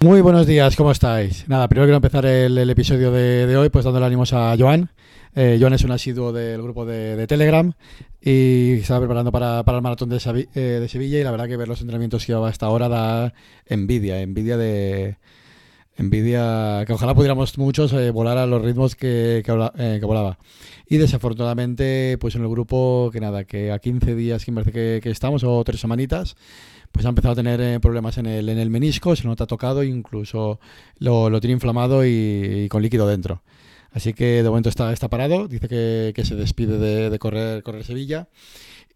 Muy buenos días, ¿cómo estáis? Nada, primero quiero empezar el, episodio de, hoy pues dándole ánimos a Joan. Eh, Joan es un asiduo del grupo de, Telegram y se está preparando para, el maratón de, eh, de, Sevilla y la verdad que ver los entrenamientos que lleva hasta ahora da envidia, envidia de... Envidia que ojalá pudiéramos muchos eh, volar a los ritmos que, que, volaba. Y desafortunadamente, pues en el grupo, que nada, que a 15 días que que, estamos, o tres semanitas, pues ha empezado a tener eh, problemas en el, en el menisco, se nota tocado, incluso lo, lo tiene inflamado y, con líquido dentro. Así que de momento está, está parado, dice que, se despide de, de, correr, correr Sevilla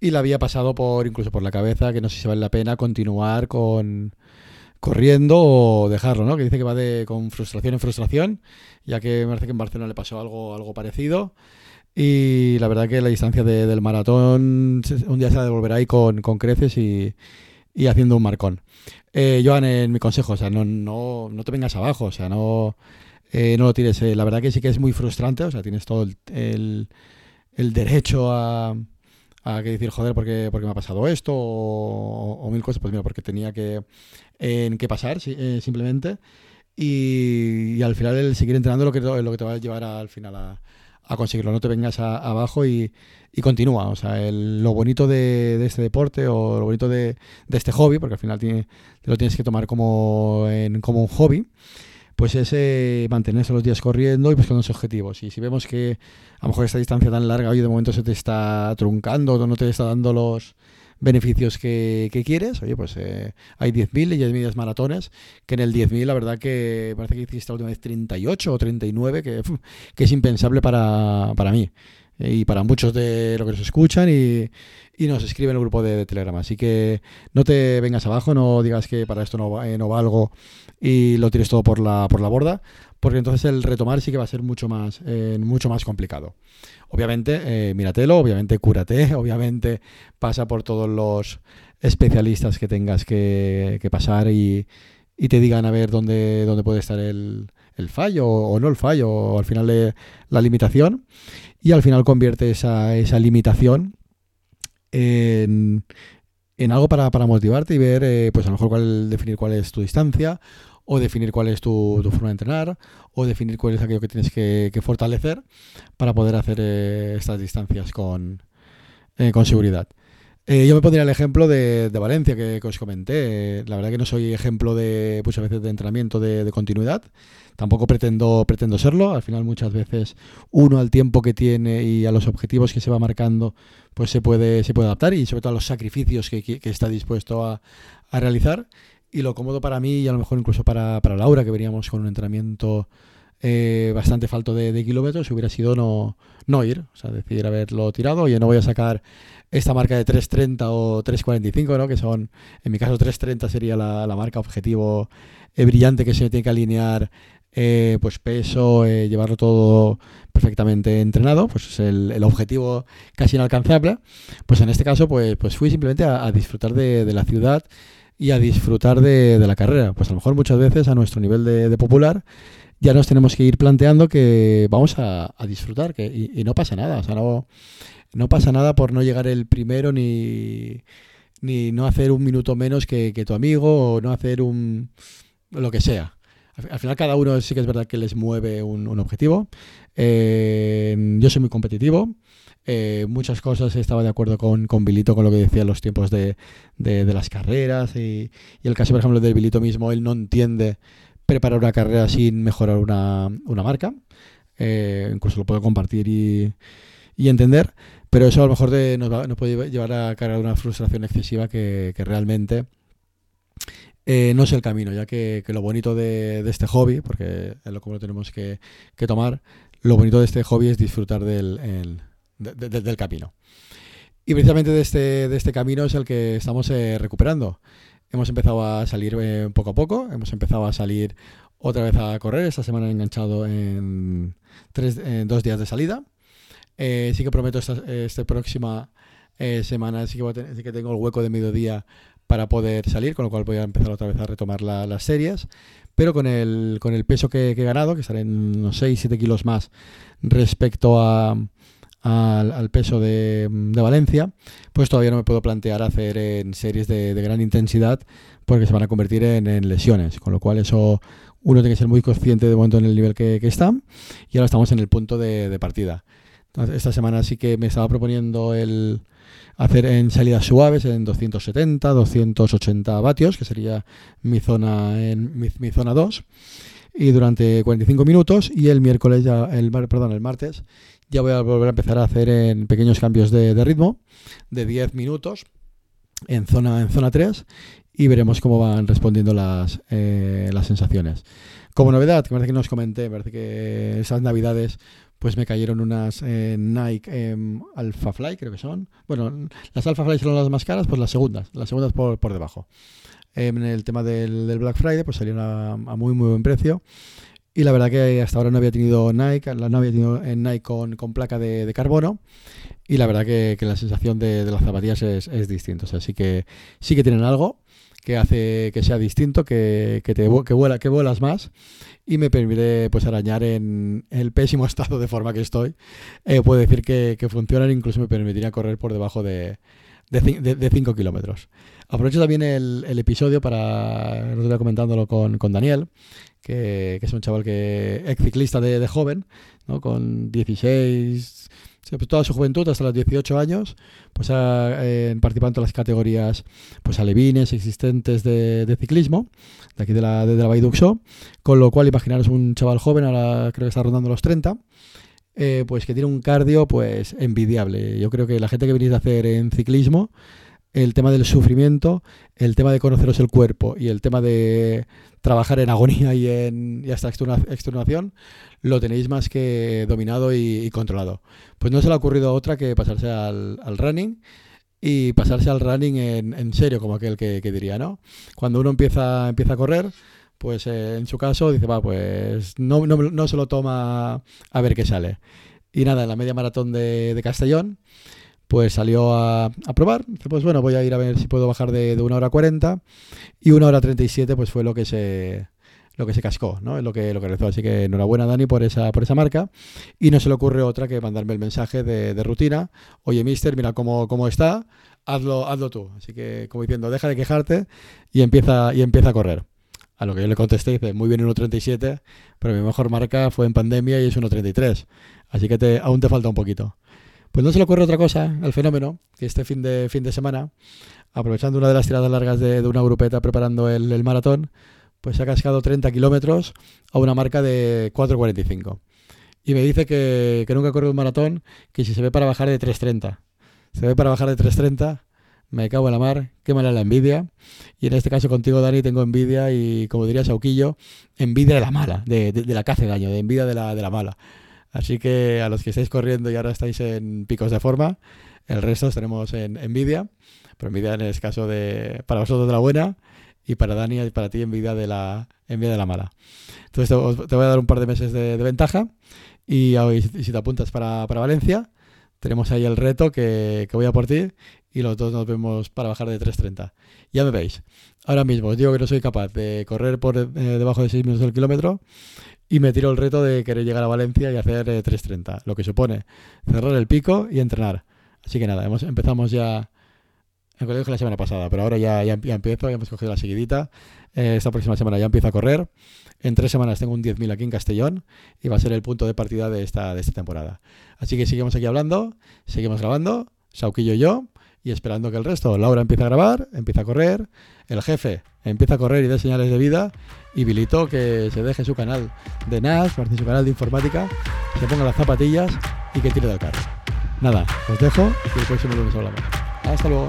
y le había pasado por incluso por la cabeza que no sé si vale la pena continuar con corriendo o dejarlo, ¿no? Que dice que va de con frustración en frustración, ya que me parece que en Barcelona le pasó algo, algo parecido. Y la verdad que la distancia del maratón un día se va a devolver ahí con, con creces y, y haciendo un marcón. Eh, Joan, en mi consejo, o sea, no, no, no te vengas abajo, o sea, no, eh, no lo tires. Eh, la verdad que sí que es muy frustrante, o sea, tienes todo el, el, derecho a, a que decir, joder, ¿por qué, me ha pasado esto? O, mil cosas, pues mira, porque tenía que, en qué pasar, eh, simplemente. Y, al final el seguir entrenando lo que, lo que te va a llevar al final a, a conseguirlo. No te vengas abajo y, y, continúa. O sea, lo bonito de, este deporte o lo bonito de, este hobby, porque al final tiene, te lo tienes que tomar como, como un hobby, pues es eh, mantenerse los días corriendo y buscando los objetivos. Y si vemos que a lo mejor esta distancia tan larga hoy de momento se te está truncando o no te está dando los beneficios que, quieres. Oye, pues eh, hay 10.000 y 10.000 maratones, que en el 10.000 la verdad que parece que hiciste la última vez 38 o 39, que, que es impensable para, para mí y para muchos de los que nos escuchan y, y nos escriben en el grupo de, Telegram. Así que no te vengas abajo, no digas que para esto no, eh, no valgo y lo tires todo por la, por la borda, porque entonces el retomar sí que va a ser mucho más, eh, mucho más complicado. Obviamente, eh, míratelo, obviamente cúrate, obviamente pasa por todos los especialistas que tengas que, pasar y, y, te digan a ver dónde, dónde puede estar el, el fallo o no el fallo, al final la limitación, y al final convierte esa, esa limitación en, en algo para, para, motivarte y ver, eh, pues a lo mejor cuál, definir cuál es tu distancia, o definir cuál es tu, forma de entrenar, o definir cuál es aquello que tienes que, fortalecer para poder hacer eh, estas distancias con, eh, con seguridad. Eh, yo me pondría el ejemplo de, Valencia que, os comenté. La verdad que no soy ejemplo de muchas veces de entrenamiento de, continuidad. Tampoco pretendo, pretendo serlo. Al final muchas veces uno al tiempo que tiene y a los objetivos que se va marcando, pues se puede, se puede adaptar y sobre todo a los sacrificios que, está dispuesto a, realizar. Y lo cómodo para mí y a lo mejor incluso para, para Laura, que veníamos con un entrenamiento eh, bastante falto de, kilómetros, hubiera sido no, no ir, o sea, decidir haberlo tirado, oye, no voy a sacar esta marca de 3.30 o 3.45, ¿no? que son, en mi caso 3.30 sería la, marca objetivo eh, brillante que se tiene que alinear eh, pues peso, llevarlo todo perfectamente entrenado, pues es el, objetivo casi inalcanzable. Pues en este caso, pues, pues fui simplemente a, disfrutar de, la ciudad y a disfrutar de, la carrera. Pues a lo mejor muchas veces a nuestro nivel de popular ya nos tenemos que ir planteando que vamos a, disfrutar que, y, no pasa nada. O sea, no, pasa nada por no llegar el primero ni, ni no hacer un minuto menos que, tu amigo o no hacer un lo que sea. Al, final cada uno sí que es verdad que les mueve un, objetivo. Eh, yo soy muy competitivo. Eh, muchas cosas estaba de acuerdo con, con Bilito, con lo que decía los tiempos de, de, las carreras y, el caso, por ejemplo, del Bilito mismo, él no entiende preparar una carrera sin mejorar una, una marca. Eh, incluso lo puedo compartir y, y, entender, pero eso a lo mejor de, nos, puede llevar a cargar una frustración excesiva que, que realmente eh, no es el camino, ya que, lo bonito de, de, este hobby, porque es lo como lo tenemos que, que, tomar, lo bonito de este hobby es disfrutar del, el, del camino. Y precisamente de este, de este camino es el que estamos eh, recuperando. Hemos empezado a salir eh, poco a poco, hemos empezado a salir otra vez a correr. Esta semana he enganchado en, tres, dos días de salida. Eh, sí que prometo esta, esta próxima eh, semana, sí que, que tengo el hueco de mediodía para poder salir, con lo cual voy a empezar otra vez a retomar las series. Pero con el, con el peso que, he ganado, que salen unos 6-7 kilos más respecto a, al, peso de, Valencia, pues todavía no me puedo plantear hacer en series de, gran intensidad porque se van a convertir en, lesiones, con lo cual eso uno tiene que ser muy consciente de momento en el nivel que, está y ahora estamos en el punto de, partida. esta semana sí que me estaba proponiendo el hacer en salidas suaves en 270, 280 vatios, que sería mi zona en mi, zona 2 y durante 45 minutos y el miércoles ya el perdón, el martes ya voy a volver a empezar a hacer pequeños cambios de, ritmo de 10 minutos en zona, en zona 3 y veremos cómo van respondiendo las, eh, las sensaciones. Como novedad, que parece que no os comenté, parece que esas navidades pues me cayeron unas eh, Nike eh, Alpha Fly, creo que son. Bueno, las Alpha Fly son las más caras, pues las segundas, las segundas por, por debajo. en el tema del, Black Friday, pues salieron a, a muy, muy buen precio. Y la verdad que hasta ahora no había tenido Nike, no había tenido en Nike con, placa de, carbono. Y la verdad que, la sensación de, las zapatillas es, es distinta. así que sí que tienen algo que hace que sea distinto, que, que, te, que, vuela, que vuelas más y me permite pues arañar en el pésimo estado de forma que estoy. Eh, puedo decir que, que funcionan, incluso me permitiría correr por debajo de, de 5 kilómetros. Aprovecho también el, el, episodio para, no comentándolo con, con Daniel, que, es un chaval que ex ciclista de, joven, ¿no? con 16, pues toda su juventud hasta los 18 años, pues ha eh, en las categorías pues alevines existentes de, ciclismo, de aquí de la, de, la Baiduxo, con lo cual imaginaros un chaval joven, ahora creo que está rondando los 30, eh, pues que tiene un cardio pues envidiable. Yo creo que la gente que venís a hacer en ciclismo, el tema del sufrimiento, el tema de conoceros el cuerpo y el tema de trabajar en agonía y, en, y hasta extenuación, lo tenéis más que dominado y, controlado. Pues no se le ha ocurrido otra que pasarse al, running y pasarse al running en, serio, como aquel que, diría, ¿no? Cuando uno empieza, empieza a correr, pues eh, en su caso dice, va, pues no, no, se lo toma a ver qué sale. Y nada, en la media maratón de, de Castellón, pues salió a, probar. Pues bueno, voy a ir a ver si puedo bajar de, de 1 hora 40 y 1 hora 37 pues fue lo que se lo que se cascó, ¿no? Es lo que, lo que rezó. Así que enhorabuena, Dani, por esa, por esa marca. Y no se le ocurre otra que mandarme el mensaje de, rutina. Oye, mister, mira cómo, cómo está, hazlo, hazlo tú. Así que, como diciendo, deja de quejarte y empieza, y empieza a correr. A lo que yo le contesté, dice, muy bien 1.37, pero mi mejor marca fue en pandemia y es 1.33. Así que aún te falta un poquito. Pues no se le ocurre otra cosa al fenómeno, que este fin de, fin de semana, aprovechando una de las tiradas largas de, una grupeta preparando el, maratón, pues se ha cascado 30 kilómetros a una marca de 4.45. Y me dice que, que nunca corre un maratón, que si se ve para bajar de 3.30. Se ve para bajar de 3.30, me cago en la mar, qué mala la envidia. Y en este caso contigo, Dani, tengo envidia y, como diría Sauquillo, envidia de la mala, de, de, la que hace daño, de envidia de la, de la mala. Así que a los que estáis corriendo y ahora estáis en picos de forma, el resto os tenemos en envidia, pero envidia en el caso de para vosotros de la buena y para Dani y para ti envidia de la envidia de la mala. Entonces te, voy a dar un par de meses de, ventaja y, si te apuntas para, Valencia, tenemos ahí el reto que, voy a por ti y los dos nos vemos para bajar de 3.30. Ya me veis. Ahora mismo os digo que no soy capaz de correr por eh, debajo de 6 minutos del kilómetro y me tiro el reto de querer llegar a Valencia y hacer 3.30, eh, lo que supone cerrar el pico y entrenar. Así que nada, empezamos ya, en lo la semana pasada, pero ahora ya, ya, empiezo, ya hemos cogido la seguidita. Eh, esta próxima semana ya empiezo a correr. En tres semanas tengo un 10.000 aquí en Castellón y va a ser el punto de partida de esta, de esta temporada. Así que seguimos aquí hablando, seguimos grabando, Sauquillo y yo y esperando que el resto, Laura empieza a grabar, empieza a correr, el jefe empieza a correr y da señales de vida, y Bilito que se deje su canal de NAS, su canal de informática, se ponga las zapatillas y que tire del carro. Nada, os dejo y el próximo lunes hablamos. Hasta luego.